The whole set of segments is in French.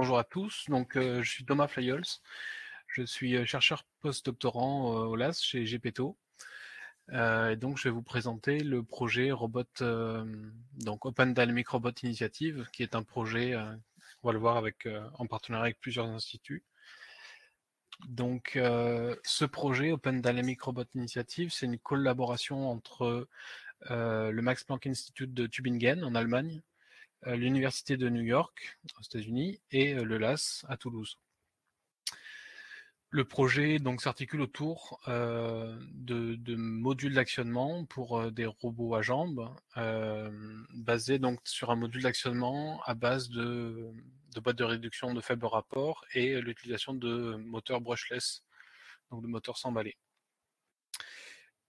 Bonjour à tous, donc euh, je suis Thomas Flyols, je suis euh, chercheur post-doctorant euh, au LAS chez GPTO. et donc je vais vous présenter le projet Open Dynamic Robot Initiative, qui est un projet, on va le voir en partenariat avec plusieurs instituts. Donc ce projet Open Dynamic Robot Initiative, c'est une collaboration entre le Max Planck Institute de Tübingen en Allemagne, l'Université de New York aux États-Unis et euh, le LAS à Toulouse. Le projet donc s'articule autour euh, de, modules d'actionnement pour des robots à jambes, basés donc sur un module d'actionnement à base de, de boîtes de réduction de faible rapport et l'utilisation de moteurs brushless, donc de moteurs sans balai.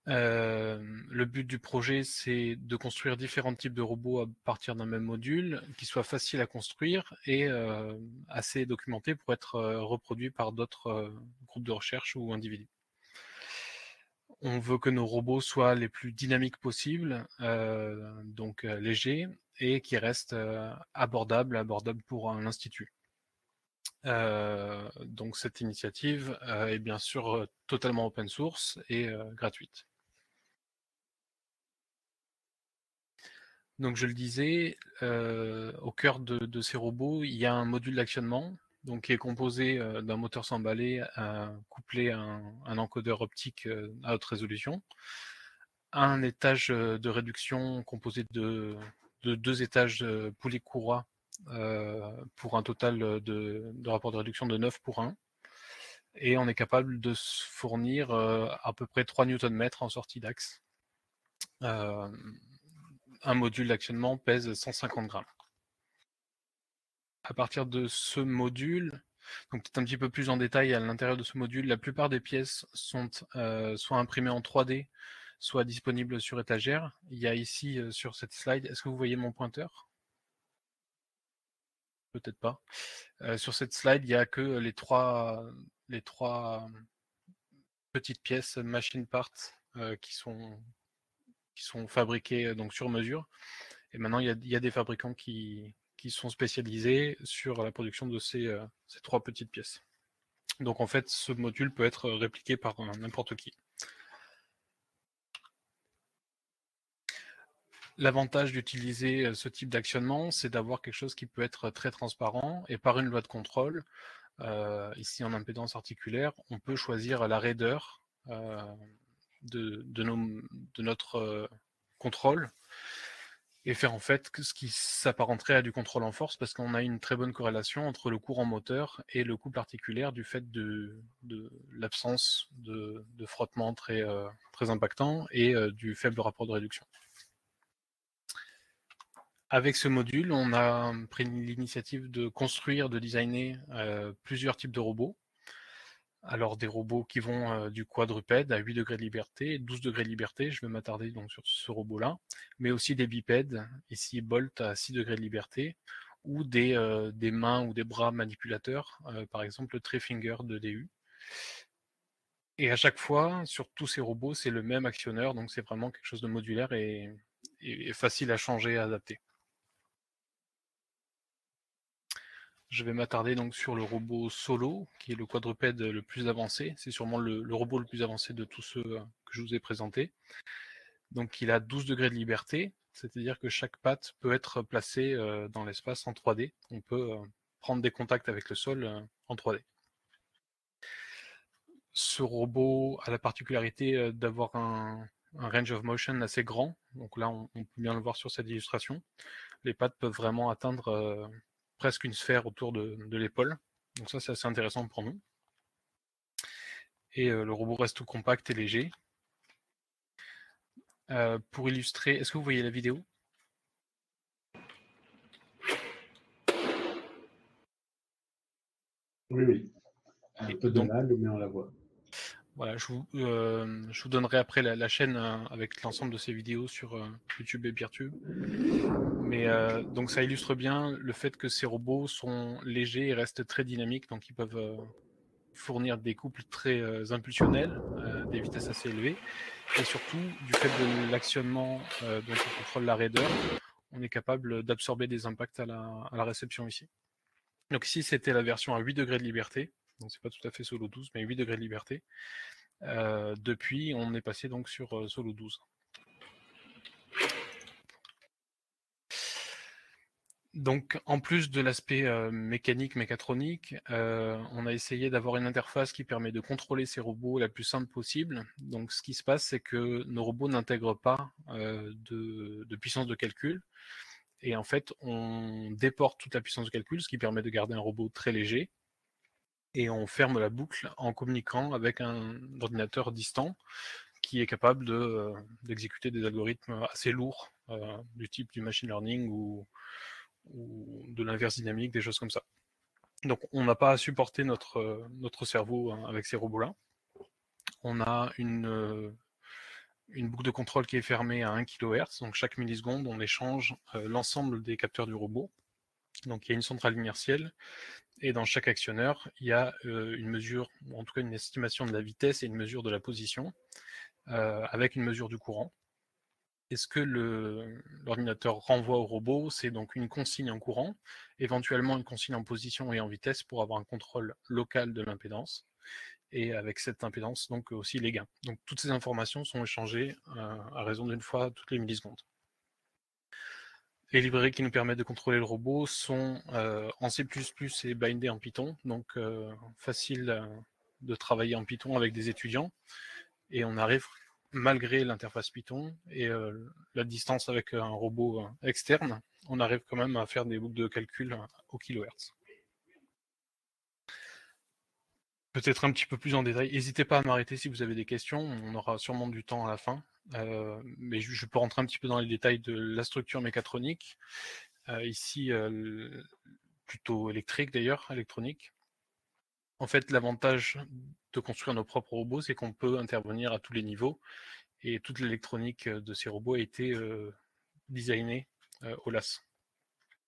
Euh, le but du projet, c'est de construire différents types de robots à partir d'un même module, qui soit facile à construire et euh, assez documenté pour être euh, reproduit par d'autres groupes de recherche ou individus. On veut que nos robots soient les plus dynamiques possibles, donc légers, et qui restent abordables, abordables pour un institut. donc cette initiative est bien sûr totalement open source et gratuite. Donc je le disais, au cœur de, ces robots, il y a un module d'actionnement donc qui est composé d'un moteur sans balai couplé à un, encodeur optique à haute résolution, un étage de réduction composé de, deux étages de poulies courroie pour un total de, de, rapport de réduction de 9 pour 1. Et on est capable de fournir à peu près 3 Nm en sortie d'axe un module d'actionnement pèse 150 grammes. À partir de ce module, donc peut-être un petit peu plus en détail à l'intérieur de ce module, la plupart des pièces sont euh, soit imprimées en 3D, soit disponibles sur étagère. Il y a ici euh, sur cette slide, est-ce que vous voyez mon pointeur? Peut-être pas. Euh, sur cette slide, il n'y a que les trois, les trois petites pièces machine parts qui sont qui sont fabriqués euh, donc sur mesure. Et maintenant, il y a, des fabricants qui, qui, sont spécialisés sur la production de ces, euh, ces, trois petites pièces. Donc en fait, ce module peut être répliqué par n'importe qui. L'avantage d'utiliser euh, ce type d'actionnement, c'est d'avoir quelque chose qui peut être très transparent et par une loi de contrôle, ici en impédance articulaire, on peut choisir la raideur de, notre euh, contrôle et faire en fait ce qui s'apparenterait à du contrôle en force parce qu'on a une très bonne corrélation entre le courant moteur et le couple articulaire du fait de, l'absence de, frottement très, euh, impactant et euh, du faible rapport de réduction. Avec ce module, on a pris l'initiative de construire, de designer plusieurs types de robots alors des robots qui vont euh, du quadrupède à 8 degrés de liberté, 12 degrés de liberté, je vais m'attarder donc sur ce robot-là, mais aussi des bipèdes, ici Bolt à 6 degrés de liberté, ou des, euh, des mains ou des bras manipulateurs, euh, par exemple le Trefinger de DU. Et à chaque fois, sur tous ces robots, c'est le même actionneur, donc c'est vraiment quelque chose de modulaire et, et facile à changer, à adapter. Je vais m'attarder donc sur le robot Solo, qui est le quadrupède le plus avancé. C'est sûrement le, robot le plus avancé de tous ceux euh, que je vous ai présentés. Donc il a 12 degrés de liberté, c'est-à-dire que chaque patte peut être placée euh, dans l'espace en 3D. On peut euh, prendre des contacts avec le sol en 3D. Ce robot a la particularité d'avoir un, range of motion assez grand. Donc là, on, peut bien le voir sur cette illustration. Les pattes peuvent vraiment atteindre presque une sphère autour de, l'épaule. Donc ça, c'est assez intéressant pour nous. Et euh, le robot reste tout compact et léger. Euh, pour illustrer, est-ce que vous voyez la vidéo? Oui, oui. Un peu de mal, mais on la voit. Voilà, je vous, euh, je vous donnerai après la, chaîne euh, avec l'ensemble de ces vidéos sur euh, YouTube et Peertube. Mais donc ça illustre bien le fait que ces robots sont légers et restent très dynamiques, donc ils peuvent fournir des couples très impulsionnels, des vitesses assez élevées, et surtout du fait de l'actionnement dont on contrôle la raideur, on est capable d'absorber des impacts à la, à la réception ici. Donc ici, c'était la version à 8 degrés de liberté. Donc c'est pas tout à fait Solo 12, mais 8 degrés de liberté. Euh, depuis, on est passé donc sur euh, Solo 12. Donc, en plus de l'aspect euh, mécanique, mécatronique, on a essayé d'avoir une interface qui permet de contrôler ces robots la plus simple possible. Donc, ce qui se passe, c'est que nos robots n'intègrent pas de, de, puissance de calcul. Et en fait, on déporte toute la puissance de calcul, ce qui permet de garder un robot très léger. Et on ferme la boucle en communiquant avec un ordinateur distant qui est capable d'exécuter de, des algorithmes assez lourds, du type du machine learning ou, de l'inverse dynamique, des choses comme ça. Donc on n'a pas à supporter notre, notre cerveau hein, avec ces robots-là. On a une, une boucle de contrôle qui est fermée à 1 kHz, donc chaque milliseconde on échange euh, l'ensemble des capteurs du robot. Donc il y a une centrale inertielle, et dans chaque actionneur, il y a euh, une mesure, ou en tout cas une estimation de la vitesse et une mesure de la position, euh, avec une mesure du courant. Et ce que l'ordinateur renvoie au robot, c'est donc une consigne en courant, éventuellement une consigne en position et en vitesse pour avoir un contrôle local de l'impédance, et avec cette impédance, donc aussi les gains. Donc toutes ces informations sont échangées euh, à raison d'une fois toutes les millisecondes. Les librairies qui nous permettent de contrôler le robot sont euh, en C++ et bindées en Python, donc euh, facile de travailler en Python avec des étudiants. Et on arrive malgré l'interface Python et euh, la distance avec un robot euh, externe, on arrive quand même à faire des boucles de calcul au kilohertz. Peut-être un petit peu plus en détail. N'hésitez pas à m'arrêter si vous avez des questions. On aura sûrement du temps à la fin. Euh, mais je, peux rentrer un petit peu dans les détails de la structure mécatronique. ici, plutôt électrique d'ailleurs, électronique. En fait, l'avantage de construire nos propres robots, c'est qu'on peut intervenir à tous les niveaux et toute l'électronique euh, de ces robots a été euh, designée euh, au LAS.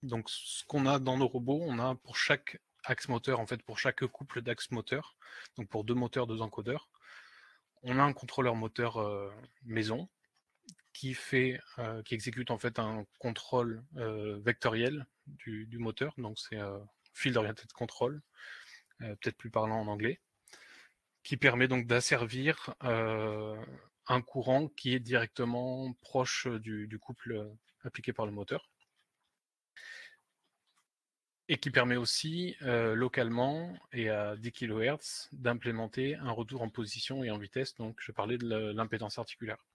Donc, ce qu'on a dans nos robots, on a pour chaque axe moteur, en fait, pour chaque couple d'axes moteurs, donc pour deux moteurs, deux encodeurs, on a un contrôleur moteur maison qui fait, qui exécute en fait un contrôle vectoriel du, moteur, donc c'est field oriented control, peut-être plus parlant en anglais qui permet donc d'asservir un courant qui est directement proche du, couple appliqué par le moteur. Et qui permet aussi euh, localement et à 10 kHz d'implémenter un retour en position et en vitesse. Donc je parlais de l'impédance articulaire.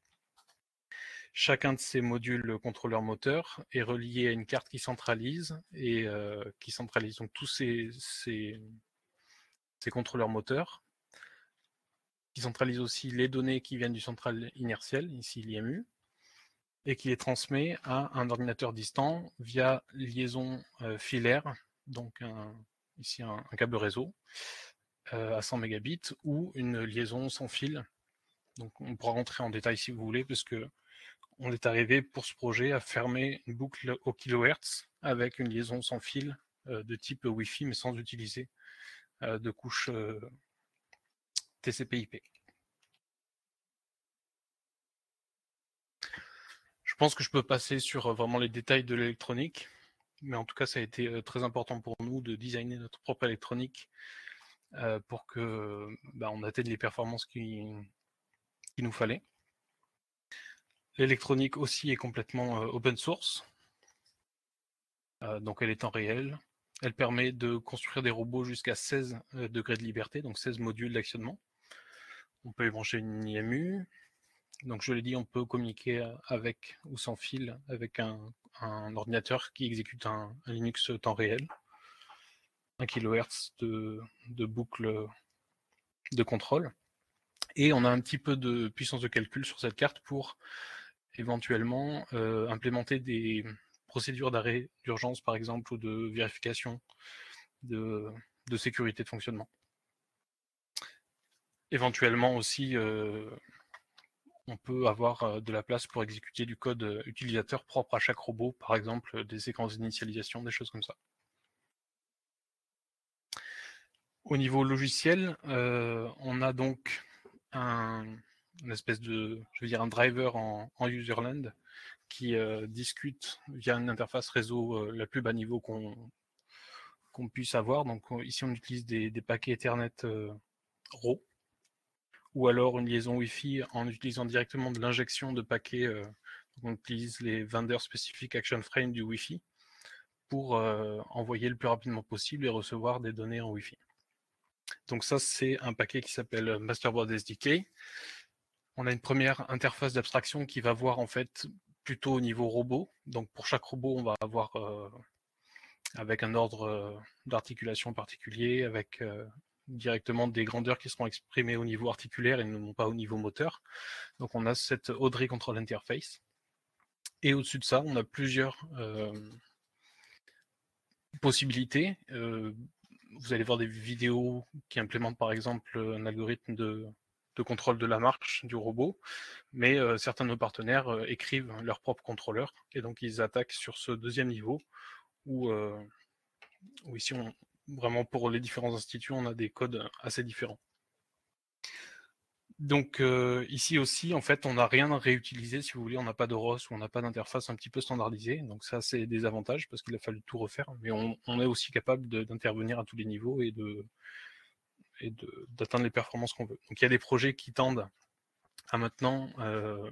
Chacun de ces modules contrôleur moteur est relié à une carte qui centralise et euh, qui centralise tous ces, ces contrôleurs moteurs qui centralise aussi les données qui viennent du central inertiel, ici l'IMU, et qui les transmet à un ordinateur distant via liaison euh, filaire, donc ici un, câble réseau euh, à 100 mégabits ou une liaison sans fil. Donc on pourra rentrer en détail si vous voulez, parce que on est arrivé pour ce projet à fermer une boucle au kilohertz avec une liaison sans fil euh, de type Wi-Fi, mais sans utiliser de couche TCP/IP. Pense que je peux passer sur vraiment les détails de l'électronique, mais en tout cas, ça a été très important pour nous de designer notre propre électronique pour que bah, on atteigne les performances qu'il nous fallait. L'électronique aussi est complètement open source, donc elle est en réel. Elle permet de construire des robots jusqu'à 16 degrés de liberté, donc 16 modules d'actionnement. On peut y brancher une IMU. Donc je l'ai dit, on peut communiquer avec ou sans fil avec un, ordinateur qui exécute un, Linux temps réel. 1 kHz de, boucle de contrôle. Et on a un petit peu de puissance de calcul sur cette carte pour éventuellement implémenter des procédures d'arrêt d'urgence, par exemple, ou de vérification de sécurité de fonctionnement. Éventuellement aussi, on peut avoir euh, de la place pour exécuter du code euh, utilisateur propre à chaque robot, par exemple des séquences d'initialisation, des choses comme ça. Au niveau logiciel, on a donc un, espèce de, driver en, userland qui discute via une interface réseau la plus bas niveau qu'on qu'on puisse avoir. Donc ici, on utilise des, paquets Ethernet RAW ou alors une liaison Wi-Fi en utilisant directement de l'injection de paquets. on utilise les vendors spécifiques Action Frame du Wi-Fi pour envoyer le plus rapidement possible et recevoir des données en Wi-Fi. Donc ça, c'est un paquet qui s'appelle Masterboard SDK. On a une première interface d'abstraction qui va voir en fait plutôt au niveau robot. Donc pour chaque robot, on va avoir avec un ordre d'articulation particulier, avec directement des grandeurs qui seront exprimées au niveau articulaire et non pas au niveau moteur. Donc on a cette Audrey Control Interface. Et au-dessus de ça, on a plusieurs possibilités. vous allez voir des vidéos qui implémentent par exemple un algorithme de, contrôle de la marche du robot, mais certains de nos partenaires écrivent leur propre contrôleur et donc ils attaquent sur ce deuxième niveau où, où ici on, vraiment pour les différents instituts, on a des codes assez différents. Donc euh, ici aussi, en fait, on n'a rien réutilisé, si vous voulez, on n'a pas de ROS ou on n'a pas d'interface un petit peu standardisée. Donc ça, c'est des avantages parce qu'il a fallu tout refaire. Mais on, est aussi capable d'intervenir à tous les niveaux et de d'atteindre les performances qu'on veut. Donc il y a des projets qui tendent à maintenant euh,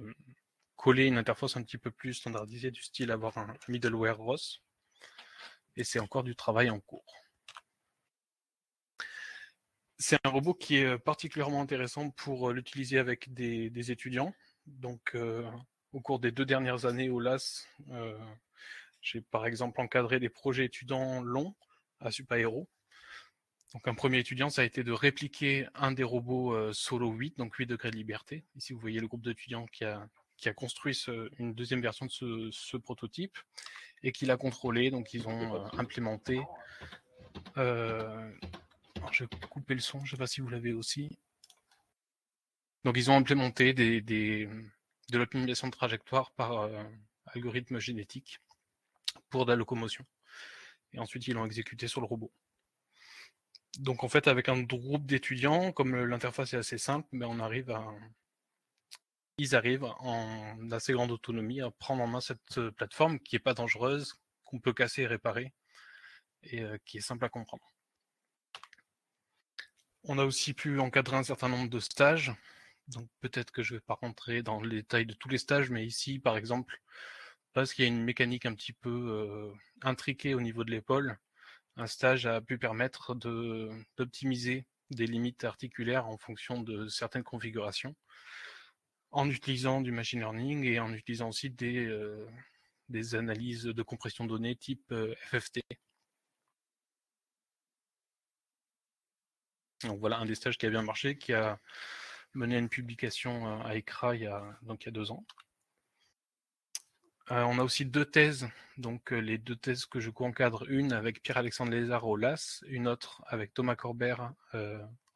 coller une interface un petit peu plus standardisée du style avoir un middleware ROS. Et c'est encore du travail en cours. C'est un robot qui est particulièrement intéressant pour l'utiliser avec des, étudiants. Donc, au cours des deux dernières années au LAS, j'ai par exemple encadré des projets étudiants longs à Supaéro. Donc, un premier étudiant, ça a été de répliquer un des robots Solo 8, donc 8 degrés de liberté. Ici, vous voyez le groupe d'étudiants qui a, a construit une deuxième version de ce, ce prototype et qui l'a contrôlé. Donc, ils ont implémenté je vais couper le son, je ne sais pas si vous l'avez aussi. Donc ils ont implémenté des, de l'optimisation de trajectoire par euh, algorithme génétique pour de la locomotion. Et ensuite ils l'ont exécuté sur le robot. Donc en fait avec un groupe d'étudiants, comme l'interface est assez simple, mais on arrive ils arrivent en assez grande autonomie à prendre en main cette euh, plateforme qui n'est pas dangereuse, qu'on peut casser et réparer, et euh, qui est simple à comprendre. On a aussi pu encadrer un certain nombre de stages. Peut-être que je ne vais pas rentrer dans les détails de tous les stages, mais ici, par exemple, parce qu'il y a une mécanique un petit peu euh, intriquée au niveau de l'épaule, un stage a pu permettre d'optimiser des limites articulaires en fonction de certaines configurations, en utilisant du machine learning et en utilisant aussi des, euh, analyses de compression de données type euh, FFT. Voilà un des stages qui a bien marché, qui a mené à une publication euh, à ECRA il y a, deux ans. Euh, on a aussi deux thèses, donc euh, les deux thèses que je co-encadre, une avec Pierre-Alexandre Lézard au LAS, une autre avec Thomas Corbert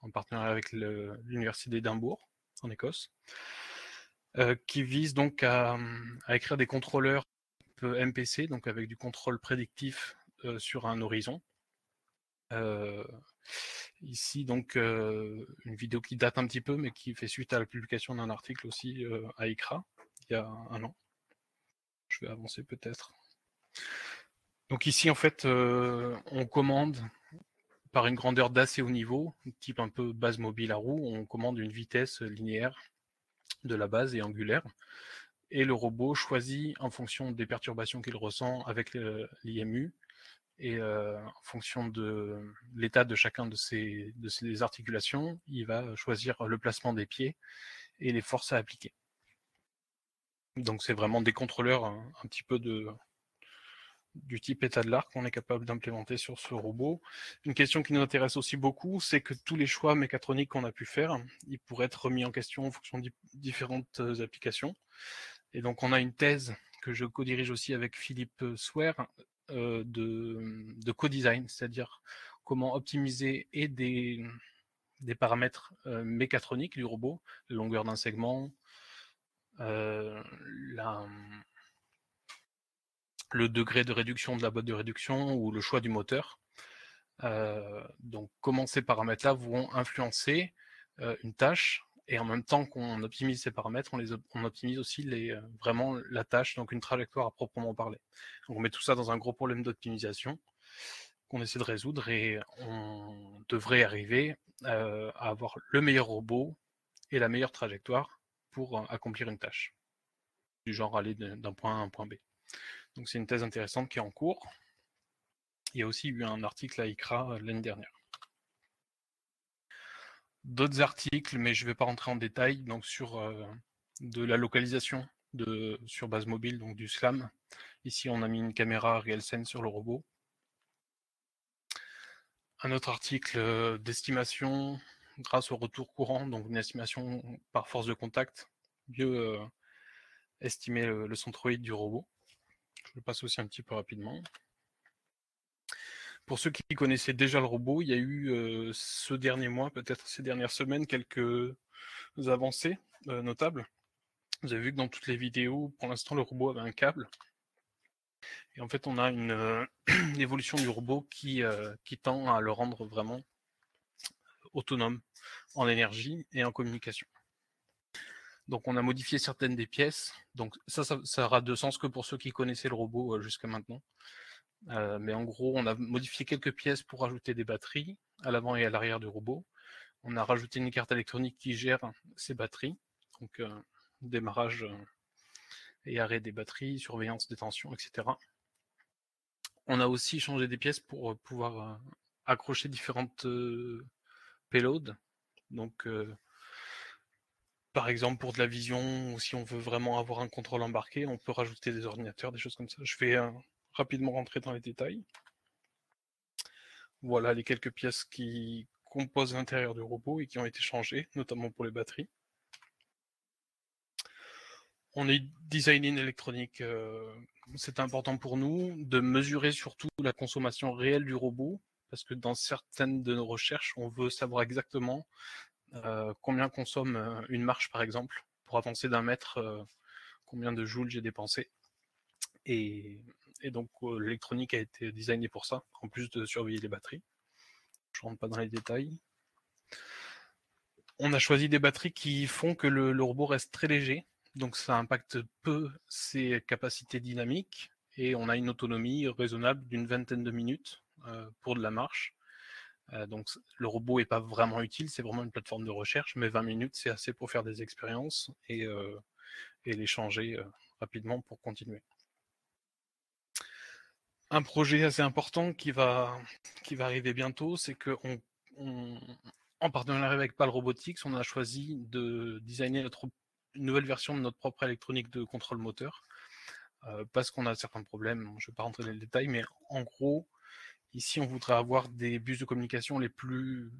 en partenariat avec l'Université d'Édimbourg en Écosse, qui vise donc à, à, écrire des contrôleurs MPC, donc avec du contrôle prédictif sur un horizon. Ici, donc, une vidéo qui date un petit peu, mais qui fait suite à la publication d'un article aussi à ICRA, il y a un an. Je vais avancer peut-être. Donc ici, en fait, on commande par une grandeur d'assez haut niveau, type un peu base mobile à roue, on commande une vitesse linéaire de la base et angulaire. Et le robot choisit en fonction des perturbations qu'il ressent avec l'IMU et euh, en fonction de l'état de chacun de ces, articulations, il va choisir le placement des pieds et les forces à appliquer. Donc c'est vraiment des contrôleurs un, un, petit peu du type état de l'art qu'on est capable d'implémenter sur ce robot. Une question qui nous intéresse aussi beaucoup, c'est que tous les choix mécatroniques qu'on a pu faire, ils pourraient être remis en question en fonction de différentes applications. Et donc on a une thèse que je co-dirige aussi avec Philippe Swear euh, de, co-design, c'est-à-dire comment optimiser et des, des paramètres euh, mécatroniques du robot, la longueur d'un segment, euh, le degré de réduction de la boîte de réduction ou le choix du moteur. donc comment ces paramètres-là vont influencer une tâche et en même temps qu'on optimise ces paramètres, on, optimise aussi euh, vraiment la tâche, donc une trajectoire à proprement parler. On met tout ça dans un gros problème d'optimisation. qu'on essaie de résoudre et on devrait arriver à avoir le meilleur robot et la meilleure trajectoire pour accomplir une tâche. Du genre aller d'un point A à un point B. Donc c'est une thèse intéressante qui est en cours. Il y a aussi eu un article à ICRA l'année dernière. D'autres articles, mais je ne vais pas rentrer en détail, donc sur de la localisation sur base mobile, donc du SLAM. Ici, on a mis une caméra RealSense sur le robot. Un autre article euh, d'estimation grâce au retour courant, donc une estimation par force de contact, mieux euh, estimer le, centroïde du robot. Je le passe aussi un petit peu rapidement. Pour ceux qui connaissaient déjà le robot, il y a eu euh, ce dernier mois, peut-être ces dernières semaines, quelques avancées notables. Vous avez vu que dans toutes les vidéos, pour l'instant, le robot avait un câble. Et en fait, on a une, évolution du robot qui, euh, tend à le rendre vraiment autonome en énergie et en communication. Donc on a modifié certaines des pièces. Donc ça, ça, aura de sens que pour ceux qui connaissaient le robot euh, jusqu'à maintenant. Euh, mais en gros, on a modifié quelques pièces pour ajouter des batteries à l'avant et à l'arrière du robot. On a rajouté une carte électronique qui gère ces batteries. Donc démarrage euh, et arrêt des batteries, surveillance des tensions, etc. On a aussi changé des pièces pour euh, pouvoir euh, accrocher différentes payloads. Donc, par exemple, pour de la vision, ou si on veut vraiment avoir un contrôle embarqué, on peut rajouter des ordinateurs, des choses comme ça. Je rapidement rentrer dans les détails. Voilà les quelques pièces qui composent l'intérieur du robot et qui ont été changées, notamment pour les batteries on est designé une électronique. Euh, c'est important pour nous de mesurer surtout la consommation réelle du robot, parce que dans certaines de nos recherches, on veut savoir exactement euh, combien consomme euh, une marche, par exemple, pour avancer d'un mètre, combien de joules j'ai dépensé. Et, donc l'électronique a été designée pour ça, en plus de surveiller les batteries. Je rentre pas dans les détails. On a choisi des batteries qui font que le robot reste très léger, donc ça impacte peu ses capacités dynamiques et on a une autonomie raisonnable d'une vingtaine de minutes euh, pour de la marche. Euh, donc le robot n'est pas vraiment utile, c'est vraiment une plateforme de recherche, mais 20 minutes c'est assez pour faire des expériences et, euh, et les changer rapidement pour continuer. Un projet assez important qui va, arriver bientôt, c'est que en partenariat avec PAL Robotics, on a choisi de designer notre une nouvelle version de notre propre électronique de contrôle moteur, euh, parce qu'on a certains problèmes, je ne vais pas rentrer dans les détails, mais en gros, ici on voudrait avoir des bus de communication les plus,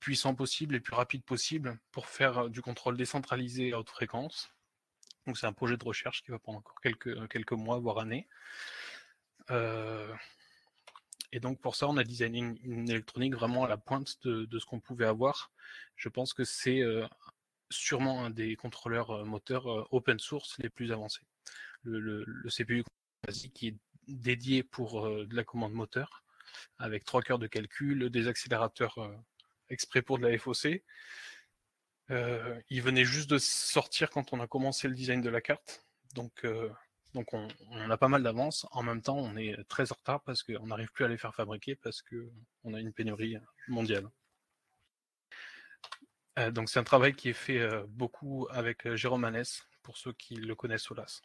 puissants possibles, les plus rapides possibles, pour faire du contrôle décentralisé à haute fréquence. Donc c'est un projet de recherche qui va prendre encore quelques mois, voire années. Euh, et donc pour ça, on a designé une, électronique vraiment à la pointe de, ce qu'on pouvait avoir. Je pense que c'est euh, sûrement un des contrôleurs euh, moteurs open source les plus avancés. Le, CPU qui est dédié pour de la commande moteur, avec trois cœurs de calcul, des accélérateurs exprès pour de la FOC. il venait juste de sortir quand on a commencé le design de la carte, donc, donc on, a pas mal d'avance. En même temps, on est très en retard parce qu'on n'arrive plus à les faire fabriquer parce qu'on a une pénurie mondiale. Euh, donc c'est un travail qui est fait euh, beaucoup avec euh, Jérôme Hanès, pour ceux qui le connaissent au LAS.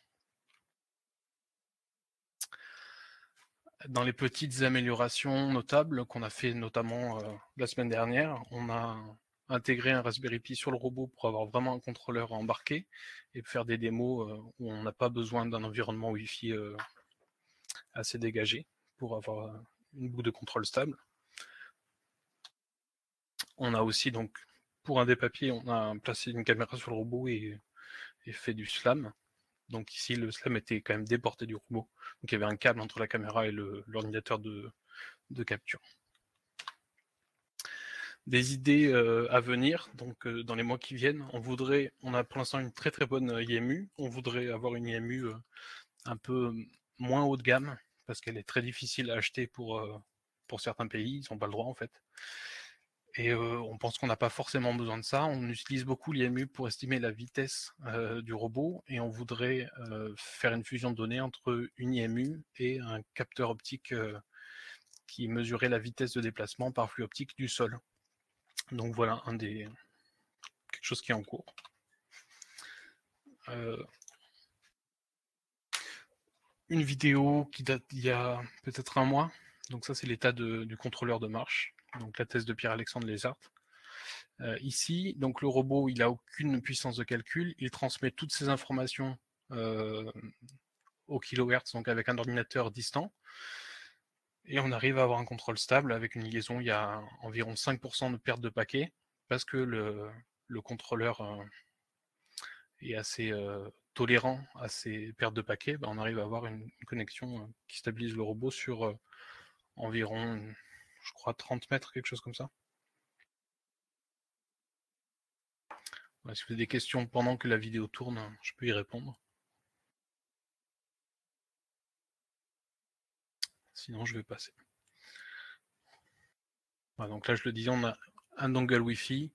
Dans les petites améliorations notables qu'on a fait notamment la semaine dernière, on a intégré un Raspberry Pi sur le robot pour avoir vraiment un contrôleur embarqué et faire des démos où on n'a pas besoin d'un environnement Wi-Fi assez dégagé pour avoir une boucle de contrôle stable. On a aussi donc pour un des papiers, on a placé une caméra sur le robot et, fait du slam. Donc ici, le slam était quand même déporté du robot. Donc il y avait un câble entre la caméra et l'ordinateur de, capture. Des idées euh, à venir, donc euh, dans les mois qui viennent, on voudrait, on a pour l'instant une très très bonne IMU, on voudrait avoir une IMU euh, un peu moins haut de gamme, parce qu'elle est très difficile à acheter pour, pour certains pays, ils n'ont pas le droit en fait. Et euh, on pense qu'on n'a pas forcément besoin de ça. On utilise beaucoup l'IMU pour estimer la vitesse euh, du robot et on voudrait euh, faire une fusion de données entre une IMU et un capteur optique qui mesurait la vitesse de déplacement par flux optique du sol. Donc voilà un des quelque chose qui est en cours. Euh, une vidéo qui date d'il y a peut-être un mois. Donc ça, c'est l'état du contrôleur de marche. Donc la thèse de Pierre-Alexandre Lézart. Euh, ici, donc le robot, il a aucune puissance de calcul. Il transmet toutes ces informations euh, au kilohertz, donc avec un ordinateur distant. Et on arrive à avoir un contrôle stable avec une liaison. Il y a environ 5% de perte de paquets parce que le, le contrôleur euh, est assez euh, tolérant à ces pertes de paquets, ben, on arrive à avoir une, connexion euh, qui stabilise le robot sur environ, je crois, 30 mètres, quelque chose comme ça. si vous avez des questions pendant que la vidéo tourne, je peux y répondre. Sinon, je vais passer. donc là, je le disais, on a un dongle Wi-Fi,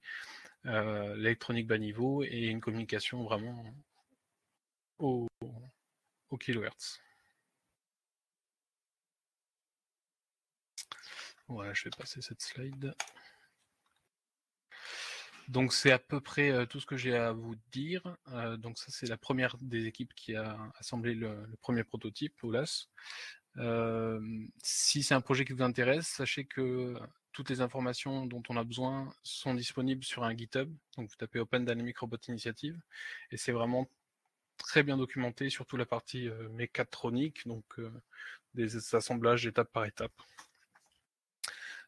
euh, l'électronique bas niveau et une communication vraiment au, au kilohertz. Voilà, je vais passer cette slide. Donc c'est à peu près euh, tout ce que j'ai à vous dire. Euh, donc ça c'est la première des équipes qui a assemblé le, le premier prototype, OLAS. Si c'est un projet qui vous intéresse, sachez que toutes les informations dont on a besoin sont disponibles sur un GitHub. Donc vous tapez Open Dynamic Robot Initiative et c'est vraiment très bien documenté, surtout la partie mécatronique, donc des assemblages étape par étape.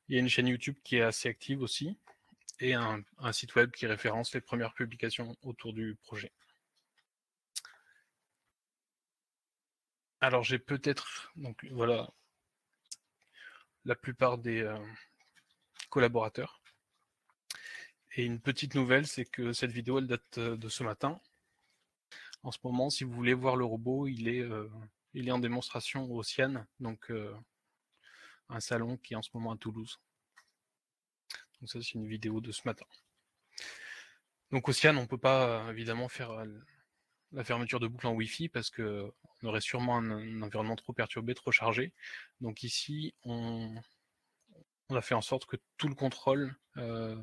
Il y a une chaîne YouTube qui est assez active aussi et un site web qui référence les premières publications autour du projet. Alors j'ai peut-être, donc voilà, la plupart des, euh, collaborateurs. Et une petite nouvelle, c'est que cette vidéo, elle date euh, de ce matin. En ce moment, si vous voulez voir le robot, il est, euh, en démonstration au Cian, donc un salon qui est en ce moment à Toulouse. Donc ça, c'est une vidéo de ce matin. Donc au Cian, on peut pas évidemment faire la fermeture de boucle en Wi-Fi parce que on aurait sûrement un environnement trop perturbé, trop chargé. Donc ici, on, a fait en sorte que tout le contrôle euh,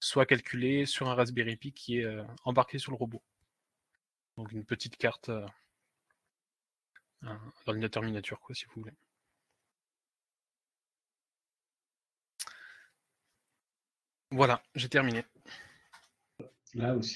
soit calculé sur un Raspberry Pi qui est euh, embarqué sur le robot. Donc une petite carte, euh, un ordinateur miniature, quoi, si vous voulez. Voilà, j'ai terminé. Là aussi.